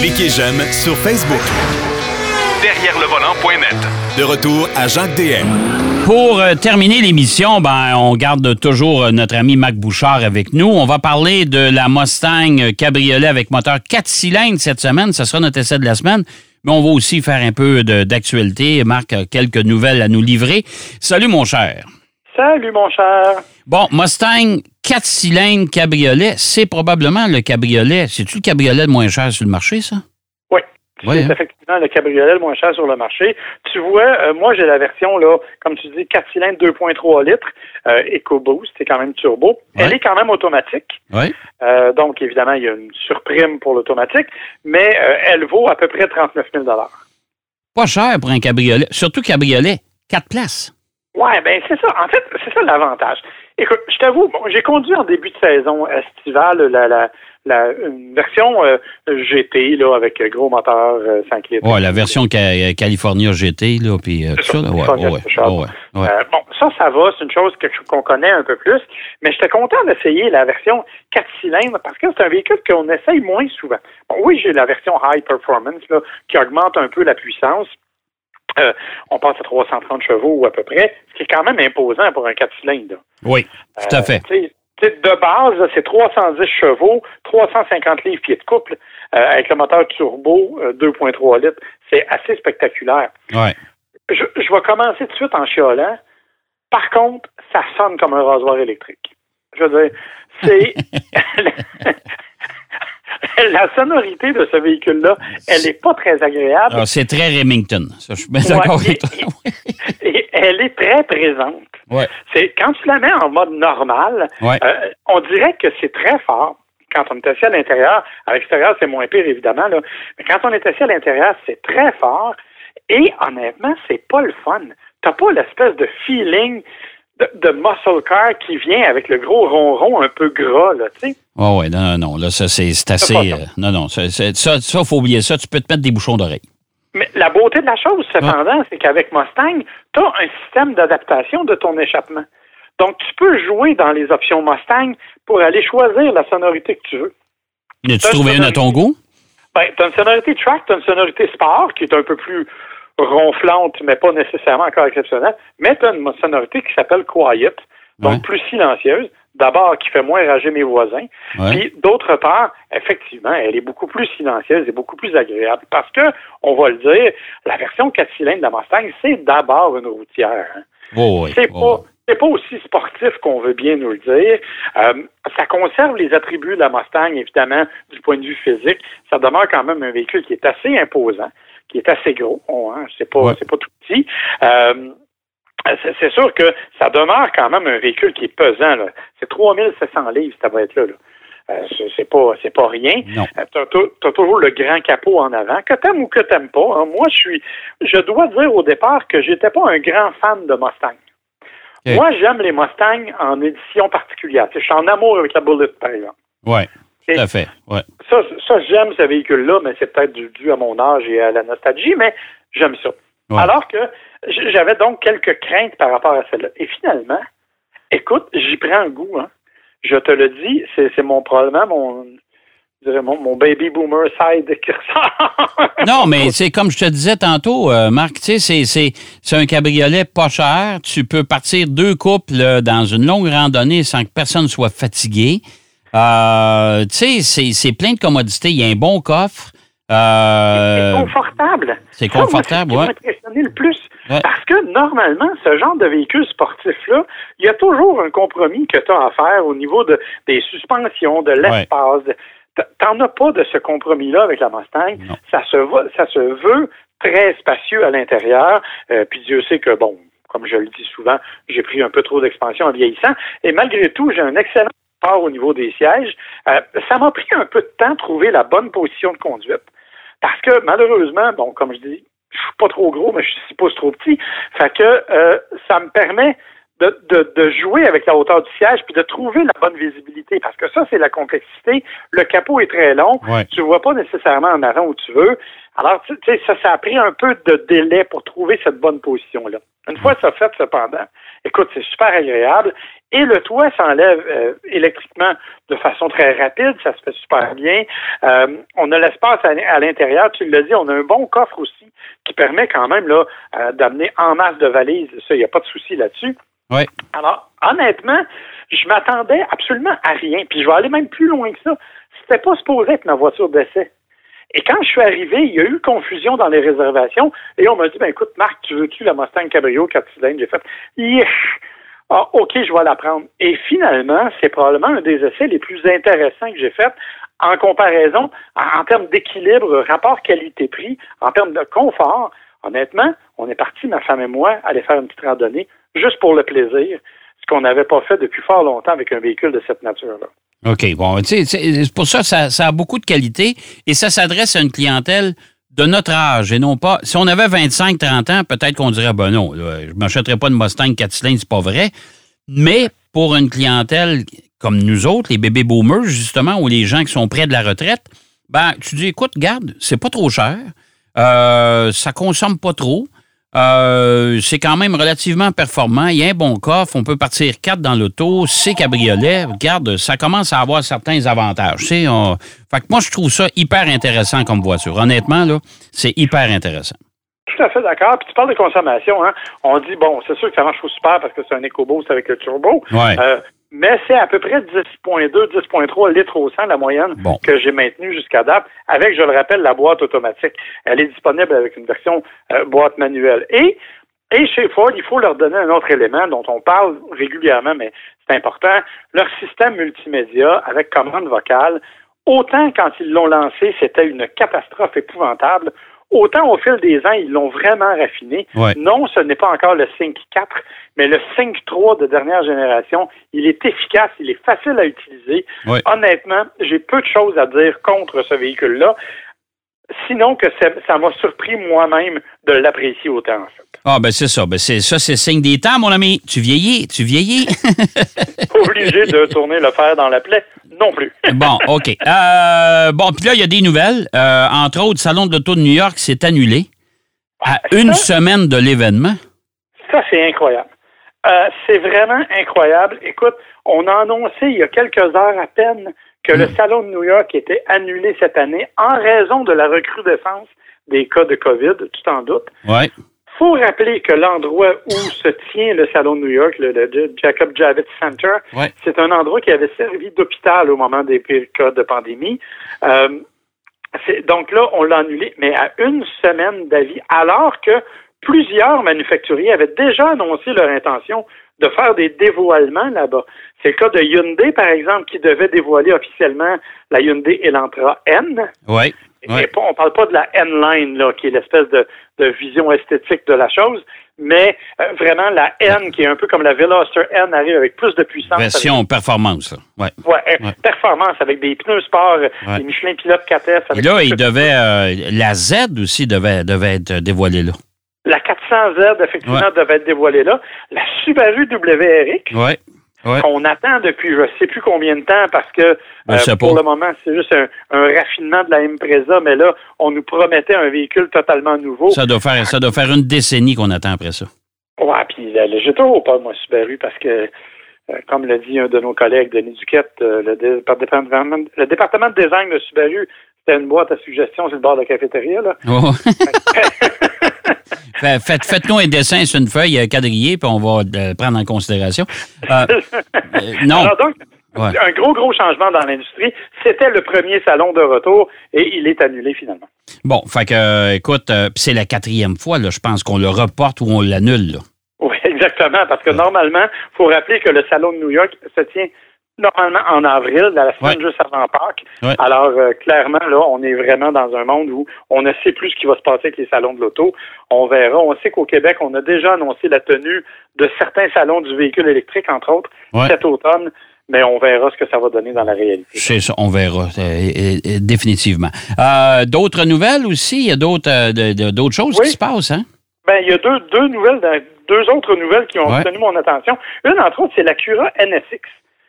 Cliquez j'aime sur Facebook. Derrière le volant.net. De retour à Jacques DM. Pour euh, terminer l'émission, ben, on garde toujours euh, notre ami Mac Bouchard avec nous. On va parler de la Mustang Cabriolet avec moteur 4 cylindres cette semaine. Ce sera notre essai de la semaine. Mais on va aussi faire un peu d'actualité. Marc a quelques nouvelles à nous livrer. Salut, mon cher. Salut, mon cher. Bon, Mustang 4 cylindres cabriolet, c'est probablement le cabriolet. C'est-tu le cabriolet le moins cher sur le marché, ça? Oui. Ouais, c'est hein? effectivement le cabriolet le moins cher sur le marché. Tu vois, euh, moi, j'ai la version, là, comme tu dis, 4 cylindres 2.3 litres, euh, EcoBoost, c'est quand même turbo. Elle Ouais. est quand même automatique. Oui. Euh, donc, évidemment, il y a une surprime pour l'automatique, mais euh, elle vaut à peu près 39 000 Pas cher pour un cabriolet. Surtout cabriolet. 4 places. Ouais, ben c'est ça. En fait, c'est ça l'avantage. Écoute, je t'avoue, bon, j'ai conduit en début de saison estivale la, la, la une version euh, GT là avec gros moteur euh, 5 litres. Ouais, la version Ca- California GT, là, puis euh, tout ça. là. Ouais, ouais, ouais. Euh, bon, ça, ça va, c'est une chose qu'on connaît un peu plus, mais j'étais content d'essayer la version 4 cylindres parce que c'est un véhicule qu'on essaye moins souvent. Bon, oui, j'ai la version High Performance là, qui augmente un peu la puissance. Euh, on passe à 330 chevaux à peu près, ce qui est quand même imposant pour un 4 cylindres. Oui, tout à Euh, fait. de base, c'est 310 chevaux, 350 livres pieds de couple, euh, avec le moteur turbo euh, 2.3 litres. C'est assez spectaculaire. Ouais. Je, je vais commencer tout de suite en chiolant. Par contre, ça sonne comme un rasoir électrique. Je veux dire, c'est... La sonorité de ce véhicule-là, elle n'est pas très agréable. Ah, c'est très Remington. Ça, je suis bien Ouais, d'accord avec toi. et elle est très présente. Ouais. C'est quand tu la mets en mode normal, Ouais. euh, on dirait que c'est très fort. Quand on est assis à l'intérieur, à l'extérieur, c'est moins pire, évidemment, là. Mais quand on est assis à l'intérieur, c'est très fort. Et honnêtement, c'est pas le fun. T'as pas l'espèce de feeling de, de muscle car qui vient avec le gros ronron un peu gras, là, tu sais. Ouais, ouais, non, non, non. Là, ça, c'est assez. euh, non, non. Ça, ça, ça, faut oublier ça. Tu peux te mettre des bouchons d'oreille. Mais la beauté de la chose, cependant, c'est qu'avec Mustang, tu as un système d'adaptation de ton échappement. Donc, tu peux jouer dans les options Mustang pour aller choisir la sonorité que tu veux. As-tu trouvé une à ton goût? Ben, tu as une sonorité track, tu as une sonorité sport qui est un peu plus ronflante, mais pas nécessairement encore exceptionnelle. Mais tu as une sonorité qui s'appelle quiet, donc Ouais. plus silencieuse. D'abord, qui fait moins rager mes voisins. Ouais. Puis, d'autre part, effectivement, elle est beaucoup plus silencieuse et beaucoup plus agréable. Parce que, on va le dire, la version 4 cylindres de la Mustang, c'est d'abord une routière. hein. Oh, oui. C'est oh, pas, c'est pas aussi sportif qu'on veut bien nous le dire. Euh, ça conserve les attributs de la Mustang, évidemment, du point de vue physique. Ça demeure quand même un véhicule qui est assez imposant, qui est assez gros. Hein, c'est pas, Ouais. c'est pas tout petit. Euh, c'est, sûr que ça demeure quand même un véhicule qui est pesant. Là. C'est 3700 livres, ça va être là. Euh, c'est, pas, c'est pas rien. Euh, tou- t'as toujours le grand capot en avant, que t'aimes ou que t'aimes pas. hein. Moi, je suis, je dois dire au départ que j'étais pas un grand fan de Mustang. Moi, j'aime les Mustangs en édition particulière. Tu Je suis en amour avec la Bullet, par exemple. Ouais. Tout à fait. Ouais. Ça, ça j'aime ce véhicule-là, mais c'est peut-être dû, à mon âge et à la nostalgie, mais j'aime ça. Ouais. Alors que j'avais donc quelques craintes par rapport à celle-là. Et finalement, écoute, j'y prends un goût. Hein. Je te le dis, c'est mon probablement mon, mon, mon baby boomer side qui ressort. Non, mais c'est comme je te disais tantôt, euh, Marc, tu sais, c'est un cabriolet pas cher. Tu peux partir deux couples euh, dans une longue randonnée sans que personne soit fatigué. Euh, tu sais, c'est- plein de commodités. Il y a un bon coffre. Euh, c'est confortable. c'est confortable, ouais. impressionné le plus. Ouais. Parce que normalement, ce genre de véhicule sportif-là, il y a toujours un compromis que tu as à faire au niveau de, des suspensions, de l'espace. T'en as pas de ce compromis-là avec la Mustang. Non. Ça se, va- ça se veut très spacieux à l'intérieur. Euh, puis Dieu sait que, bon, comme je le dis souvent, j'ai pris un peu trop d'expansion en vieillissant. Et malgré tout, j'ai un excellent au niveau des sièges. Euh, ça m'a pris un peu de temps de trouver la bonne position de conduite. Parce que malheureusement, bon, comme je dis, je suis pas trop gros, mais je suis pas trop petit. Fait que euh, ça me permet de, de, de jouer avec la hauteur du siège puis de trouver la bonne visibilité. Parce que ça, c'est la complexité. Le capot est très long. Ouais. Tu vois pas nécessairement en avant où tu veux. Alors, tu sais, ça, ça a pris un peu de délai pour trouver cette bonne position-là. Une fois ça fait, cependant, Écoute, c'est super agréable. Et le toit s'enlève euh, électriquement de façon très rapide, ça se fait super bien. Euh, on a l'espace à, l'intérieur, tu l'as dit, on a un bon coffre aussi qui permet quand même là euh, d'amener en masse de valises. Ça, il n'y a pas de souci là-dessus. Oui. Alors, honnêtement, je m'attendais absolument à rien. Puis je vais aller même plus loin que ça. C'était pas supposé être ma voiture d'essai. Et quand je suis arrivé, il y a eu confusion dans les réservations et on m'a dit, ben écoute, Marc, tu veux-tu la Mustang Cabrio 4 cylindres? J'ai fait, Yesh! Ah, OK, je vais la prendre. Et finalement, c'est probablement un des essais les plus intéressants que j'ai fait en comparaison, en, termes d'équilibre, rapport qualité-prix, en termes de confort. Honnêtement, on est parti, ma femme et moi, aller faire une petite randonnée juste pour le plaisir, ce qu'on n'avait pas fait depuis fort longtemps avec un véhicule de cette nature-là. OK, bon, c'est pour ça, ça, ça a beaucoup de qualité et ça s'adresse à une clientèle de notre âge et non pas. Si on avait 25, 30 ans, peut-être qu'on dirait, ben non, je ne m'achèterais pas de Mustang 4 cylindres, c'est pas vrai. Mais pour une clientèle comme nous autres, les bébés boomers, justement, ou les gens qui sont près de la retraite, ben, tu dis, écoute, garde, c'est pas trop cher, euh, ça consomme pas trop. Euh, c'est quand même relativement performant. Il y a un bon coffre. On peut partir quatre dans l'auto. C'est cabriolet. Regarde, ça commence à avoir certains avantages. Tu sais, Fait que moi, je trouve ça hyper intéressant comme voiture. Honnêtement, là, c'est hyper intéressant. Tout à fait d'accord. Puis tu parles de consommation, hein. On dit, bon, c'est sûr que ça marche super parce que c'est un EcoBoost avec le turbo. Ouais. Euh, mais c'est à peu près 10,2, 10,3 litres au 100 la moyenne que j'ai maintenue jusqu'à date, avec, je le rappelle, la boîte automatique. Elle est disponible avec une version euh, boîte manuelle. Et, et chez Ford, il faut leur donner un autre élément dont on parle régulièrement, mais c'est important, leur système multimédia avec commande vocale. Autant quand ils l'ont lancé, c'était une catastrophe épouvantable. Autant au fil des ans, ils l'ont vraiment raffiné. Non, ce n'est pas encore le Sync 4, mais le Sync 3 de dernière génération. Il est efficace, il est facile à utiliser. Honnêtement, j'ai peu de choses à dire contre ce véhicule-là. Sinon que ça m'a surpris moi-même de l'apprécier autant, en fait. Ah, ben c'est ça. Ben c'est ça, c'est signe des temps, mon ami. Tu vieillis, tu vieillis. Obligé de tourner le fer dans la plaie non plus. bon, OK. Euh, bon, puis là, il y a des nouvelles. Euh, entre autres, le Salon de l'Auto de New York s'est annulé à une semaine de l'événement. Ça, c'est incroyable. Euh, c'est vraiment incroyable. Écoute, on a annoncé il y a quelques heures à peine que le hmm. Salon de New York était annulé cette année en raison de la recrudescence des cas de COVID, tu t'en doutes. Ouais faut rappeler que l'endroit où se tient le Salon de New York, le, Jacob Javits Center, c'est un endroit qui avait servi d'hôpital au moment des pires cas de pandémie. Euh, donc là, on l'a annulé, mais à une semaine d'avis, alors que plusieurs manufacturiers avaient déjà annoncé leur intention de faire des dévoilements là-bas. C'est le cas de Hyundai, par exemple, qui devait dévoiler officiellement la Hyundai Elantra N. Oui. Ouais. on ne parle pas de la N-Line, là, qui est l'espèce de, vision esthétique de la chose, mais euh, vraiment la N, qui est un peu comme la Veloster N, arrive avec plus de puissance. Version performance, ouais. Ouais, performance avec des pneus sport, des Michelin Pilote 4F. Et là, il devait, euh, la Z aussi devait, devait être dévoilée là. La 400Z, effectivement, devait être dévoilée là. La Subaru WRX, ouais qu'on attend depuis je ne sais plus combien de temps parce que euh, pour le moment, c'est juste un, raffinement de la Impreza, mais là, on nous promettait un véhicule totalement nouveau. Ça doit faire, ça doit faire une décennie qu'on attend après ça. Ouais, puis j'ai toujours pas, moi, Subaru, parce que, euh, comme l'a dit un de nos collègues, Denis Duquette, euh, le, département, le département de design de Subaru, c'était une boîte à suggestions sur le bord de la cafétéria, là. Oh. Faites, faites-nous un dessin sur une feuille quadrillée, puis on va le prendre en considération. Euh, euh, non. donc, un gros, gros changement dans l'industrie. C'était le premier salon de retour et il est annulé finalement. Bon, fait que, euh, écoute, c'est la quatrième fois, là, je pense qu'on le reporte ou on l'annule. Oui, exactement, parce que normalement, il faut rappeler que le salon de New York se tient normalement en avril, la semaine juste avant Pâques. Alors, euh, clairement, là, on est vraiment dans un monde où on ne sait plus ce qui va se passer avec les salons de l'auto. On verra. On sait qu'au Québec, on a déjà annoncé la tenue de certains salons du véhicule électrique, entre autres, cet automne. Mais on verra ce que ça va donner dans la réalité. C'est ça, on verra, euh, définitivement. Euh, d'autres nouvelles aussi? Il y a d'autres, d'autres choses qui se passent, hein? Ben, il y a deux, deux nouvelles, deux autres nouvelles qui ont retenu mon attention. Une, entre autres, c'est la Cura NSX.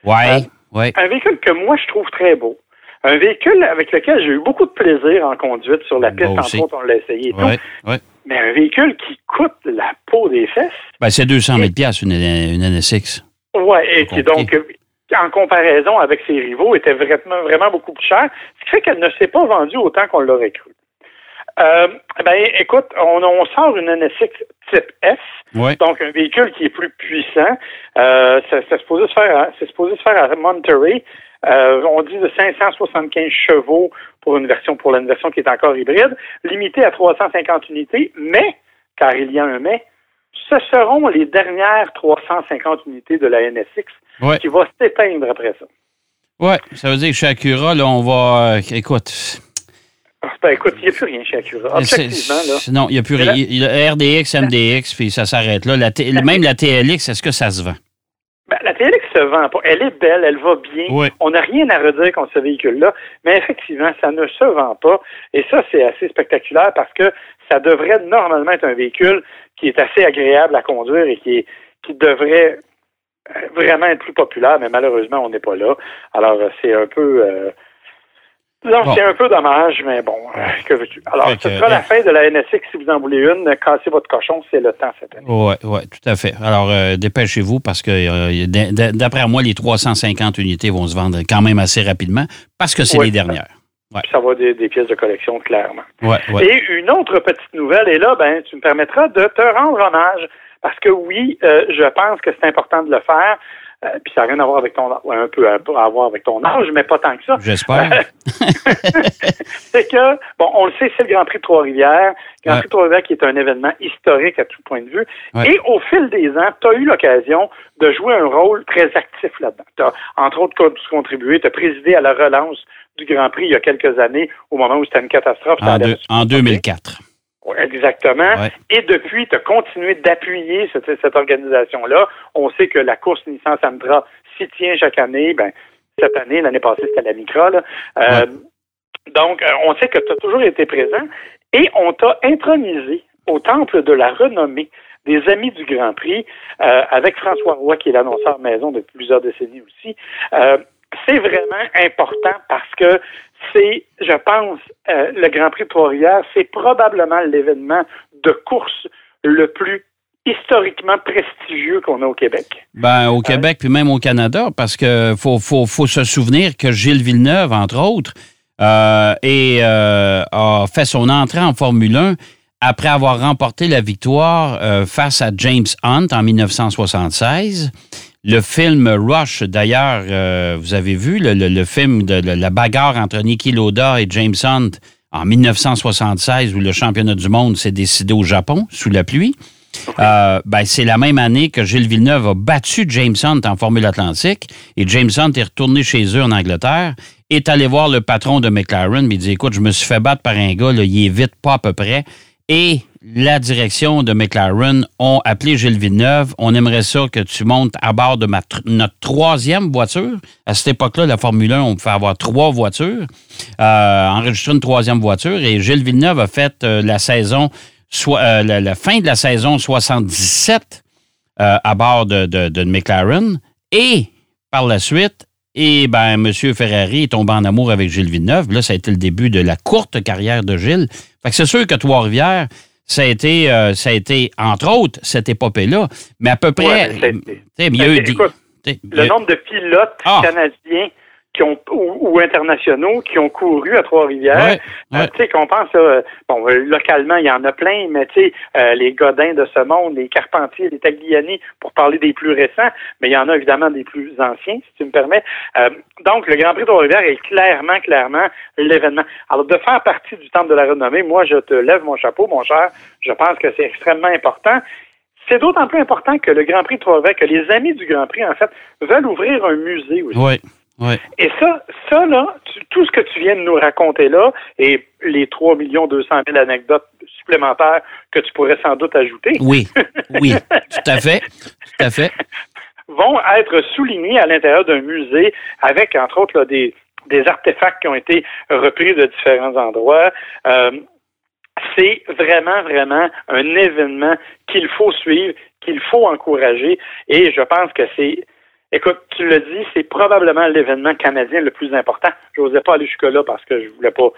Ouais, Un véhicule que moi, je trouve très beau. Un véhicule avec lequel j'ai eu beaucoup de plaisir en conduite sur la piste, entre autres, on l'a essayé et tout. Mais un véhicule qui coûte la peau des fesses. Ben, c'est 200 000 une, une NSX. Oui, et qui donc, en comparaison avec ses rivaux, était vraiment, vraiment beaucoup plus cher, ce qui fait qu'elle ne s'est pas vendue autant qu'on l'aurait cru. Euh, ben, écoute, on, on, sort une NSX type S, donc un véhicule qui est plus puissant. Euh, c'est supposé se faire, c'est supposé se faire à Monterey. Euh, on dit de 575 chevaux pour une version pour la version qui est encore hybride, limité à 350 unités, mais car il y a un mais, ce seront les dernières 350 unités de la NSX qui va s'éteindre après ça. Oui, ça veut dire que chez Acura, là, on va. Euh, écoute. Ben, écoute, il n'y a plus rien chez Acura. Objectivement, là. Non, il n'y a plus rien. RDX, MDX, puis ça s'arrête là. même la TLX, est-ce que ça se vend? Ben, la TLX se vend pas. Elle est belle, elle va bien. On n'a rien à redire contre ce véhicule-là, mais effectivement, ça ne se vend pas. Et ça, c'est assez spectaculaire parce que ça devrait normalement être un véhicule qui est assez agréable à conduire et qui, qui devrait euh, vraiment être plus populaire, mais malheureusement, on n'est pas là. Alors, euh, c'est un peu... Euh, c'est un peu dommage, mais bon, que veux-tu? Alors, ce sera la fin de la NSX si vous en voulez une. Cassez votre cochon, c'est le temps cette année. Oui, oui, tout à fait. Alors, dépêchez-vous parce que d'après moi, les 350 unités vont se vendre quand même assez rapidement parce que c'est les dernières. ça va des, des, pièces de collection, clairement. Ouais, Et une autre petite nouvelle, et là, ben, tu me permettras de te rendre hommage parce que oui, euh, je pense que c'est important de le faire. Euh, puis ça n'a rien à voir avec ton un peu à, voir avec ton âge, mais pas tant que ça. J'espère. c'est que, bon, on le sait, c'est le Grand Prix de Trois-Rivières. Le Grand Prix de Trois-Rivières qui est un événement historique à tout point de vue. Et au fil des ans, tu as eu l'occasion de jouer un rôle très actif là-dedans. Tu as, entre autres, contribué, tu as présidé à la relance du Grand Prix il y a quelques années, au moment où c'était une catastrophe. en 2004. Exactement. Et depuis, tu as continué d'appuyer cette, cette organisation-là. On sait que la course Nissan Sandra s'y tient chaque année. Ben, cette année, l'année passée, c'était la Micra. Euh, donc, euh, on sait que tu as toujours été présent et on t'a intronisé au temple de la renommée des Amis du Grand Prix, euh, avec François Roy, qui est l'annonceur maison depuis plusieurs décennies aussi. C'est vraiment important parce que c'est, je pense, euh, le Grand Prix de Trois-Rivières, c'est probablement l'événement de course le plus historiquement prestigieux qu'on a au Québec. Ben, au Québec, puis même au Canada, parce que faut, faut, faut se souvenir que Gilles Villeneuve, entre autres, euh, et, euh, a fait son entrée en Formule 1 après avoir remporté la victoire face à James Hunt en 1976. Le film Rush, d'ailleurs, euh, vous avez vu le, film de, la bagarre entre Niki Loda et James Hunt en 1976 où le championnat du monde s'est décidé au Japon sous la pluie. Euh, ben, c'est la même année que Gilles Villeneuve a battu James Hunt en Formule Atlantique et James Hunt est retourné chez eux en Angleterre, est allé voir le patron de McLaren, il dit Écoute, je me suis fait battre par un gars, il est vite pas à peu près. Et la direction de McLaren ont appelé Gilles Villeneuve. On aimerait ça que tu montes à bord de notre troisième voiture. À cette époque-là, la Formule 1, on pouvait avoir trois voitures, euh, enregistrer une troisième voiture. Et Gilles Villeneuve a fait euh, la saison, soit, euh, la, fin de la saison 77 euh, à bord de, de, McLaren. Et par la suite, et ben, M. Ferrari est tombé en amour avec Gilles Villeneuve. Là, ça a été le début de la courte carrière de Gilles. Fait que c'est sûr que Trois-Rivières, ça a été, euh, ça a été entre autres, cette épopée-là. Mais à peu près. il y a eu, le nombre de pilotes ah. canadiens qui ont ou, internationaux qui ont couru à Trois-Rivières. Euh, tu sais, qu'on pense, bon, euh, localement, il y en a plein, mais tu sais, euh, les Godins de ce monde, les Carpentiers, les Tagliani, pour parler des plus récents, mais il y en a évidemment des plus anciens, si tu me permets. donc, le Grand Prix de Trois-Rivières est clairement, clairement l'événement. Alors, de faire partie du Temple de la Renommée, moi, je te lève mon chapeau, mon cher. Je pense que c'est extrêmement important. C'est d'autant plus important que le Grand Prix de Trois-Rivières, que les amis du Grand Prix, en fait, veulent ouvrir un musée aussi. Oui. Et ça, ça là, tout ce que tu viens de nous raconter là, et les 3 200 000 anecdotes supplémentaires que tu pourrais sans doute ajouter. Oui, oui, tout à fait, tout à fait. vont être soulignés à l'intérieur d'un musée avec, entre autres, des, des artefacts qui ont été repris de différents endroits. Euh, c'est vraiment, vraiment un événement qu'il faut suivre, qu'il faut encourager, et je pense que c'est Écoute, tu le dis, c'est probablement l'événement canadien le plus important. Je n'osais pas aller jusque-là parce que je voulais pas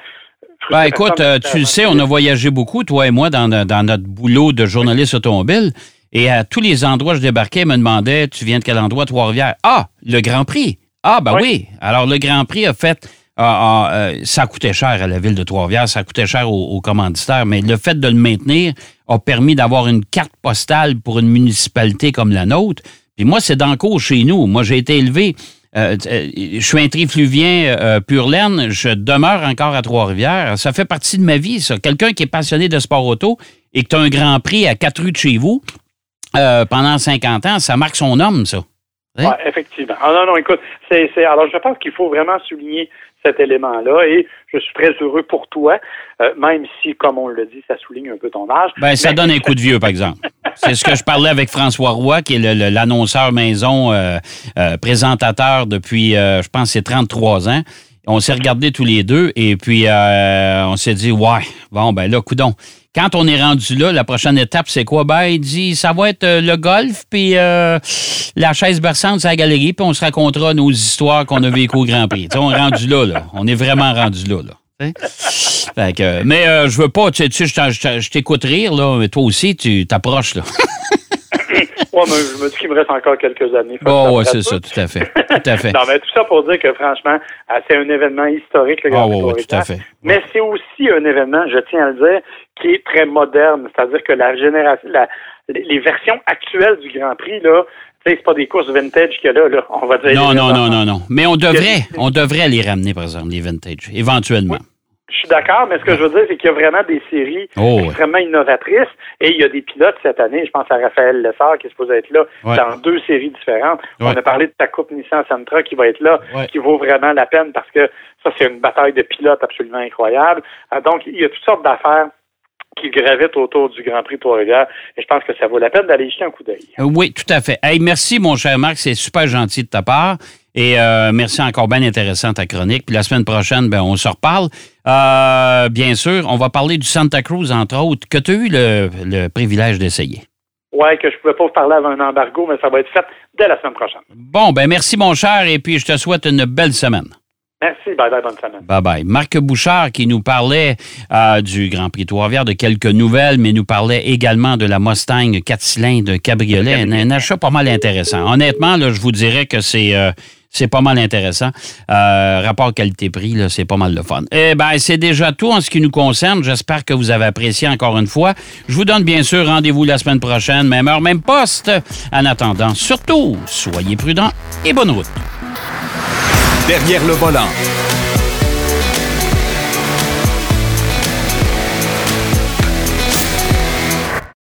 Ben, écoute, euh, tu le sais, on a voyagé beaucoup, toi et moi, dans, dans notre boulot de journaliste automobile. Et à tous les endroits où je débarquais, ils me demandaient Tu viens de quel endroit, Trois-Rivières? Ah, le Grand Prix. Ah, ben oui. Alors, le Grand Prix a fait. euh, ça coûtait cher à la ville de Trois-Rivières, ça coûtait cher aux, aux, commanditaires, mais le fait de le maintenir a permis d'avoir une carte postale pour une municipalité comme la nôtre. Puis moi, c'est dans chez nous. Moi, j'ai été élevé. Euh, je suis un trifluvien euh, pur laine. Je demeure encore à Trois-Rivières. Ça fait partie de ma vie, ça. Quelqu'un qui est passionné de sport auto et que tu as un grand prix à quatre rues de chez vous euh, pendant 50 ans, ça marque son homme, ça. Hein? Oui, effectivement. Ah, non, non, écoute, c'est, alors je pense qu'il faut vraiment souligner cet élément-là et je suis très heureux pour toi, euh, même si, comme on le dit, ça souligne un peu ton âge. Ben, ça donne un coup de vieux, par exemple. C'est ce que je parlais avec François Roy, qui est l'annonceur maison, euh, euh, présentateur depuis, je pense, c'est 33 ans. On s'est regardés tous les deux et puis euh, on s'est dit, ouais, bon, ben là, coudon. Quand on est rendu là, la prochaine étape, c'est quoi? Ben, il dit, ça va être euh, le golf, puis euh, la chaise berçante, c'est la galerie, puis on se racontera nos histoires qu'on a vécues au Grand Prix. T'sais, on est rendu là, là. On est vraiment rendu là, là. Fait que, mais euh, je veux pas, tu sais, je t'écoute rire, là, mais toi aussi, tu t'approches, là. ouais, mais je me dis qu'il me reste encore quelques années. Oh, oui, c'est ça, tout à fait. Tout à fait. non, mais tout ça pour dire que, franchement, c'est un événement historique, le Grand Prix oh, oui, tout à fait. Mais c'est aussi un événement, je tiens à le dire, qui est très moderne. C'est-à-dire que la génération, la, les versions actuelles du Grand Prix, là, c'est pas des courses vintage que là, là, on va dire. Non, non, non, non, non. Mais on devrait, on devrait les ramener, par exemple, les vintage, éventuellement. Oui. Je suis d'accord, mais ce que je veux dire, c'est qu'il y a vraiment des séries oh, extrêmement innovatrices et il y a des pilotes cette année. Je pense à Raphaël Lessard qui est supposé être là ouais. dans deux séries différentes. Ouais. On a parlé de ta coupe Nissan Sentra qui va être là, qui vaut vraiment la peine parce que ça, c'est une bataille de pilotes absolument incroyable. Donc, il y a toutes sortes d'affaires qui gravitent autour du Grand Prix Trois-Rivières. Et je pense que ça vaut la peine d'aller jeter un coup d'œil. Oui, tout à fait. Hey, merci, mon cher Marc. C'est super gentil de ta part. Et euh, merci encore bien intéressant ta chronique. Puis la semaine prochaine, ben, on se reparle. Euh, bien sûr, on va parler du Santa Cruz, entre autres, que tu as eu le, le privilège d'essayer. Oui, que je ne pouvais pas vous parler avant un embargo, mais ça va être fait dès la semaine prochaine. Bon, ben merci, mon cher, et puis je te souhaite une belle semaine. Merci. Bye bye. Bonne semaine. Bye bye. Marc Bouchard qui nous parlait euh, du Grand Prix Trois-Rivières, de quelques nouvelles, mais nous parlait également de la Mustang 4 cylindres cabriolet. Un, un, achat pas mal intéressant. Honnêtement, là, je vous dirais que c'est. Euh, c'est pas mal intéressant. Euh, rapport qualité-prix, c'est pas mal de fun. Eh bien, c'est déjà tout en ce qui nous concerne. J'espère que vous avez apprécié encore une fois. Je vous donne bien sûr rendez-vous la semaine prochaine, même heure, même poste. En attendant, surtout, soyez prudents et bonne route. Derrière le volant.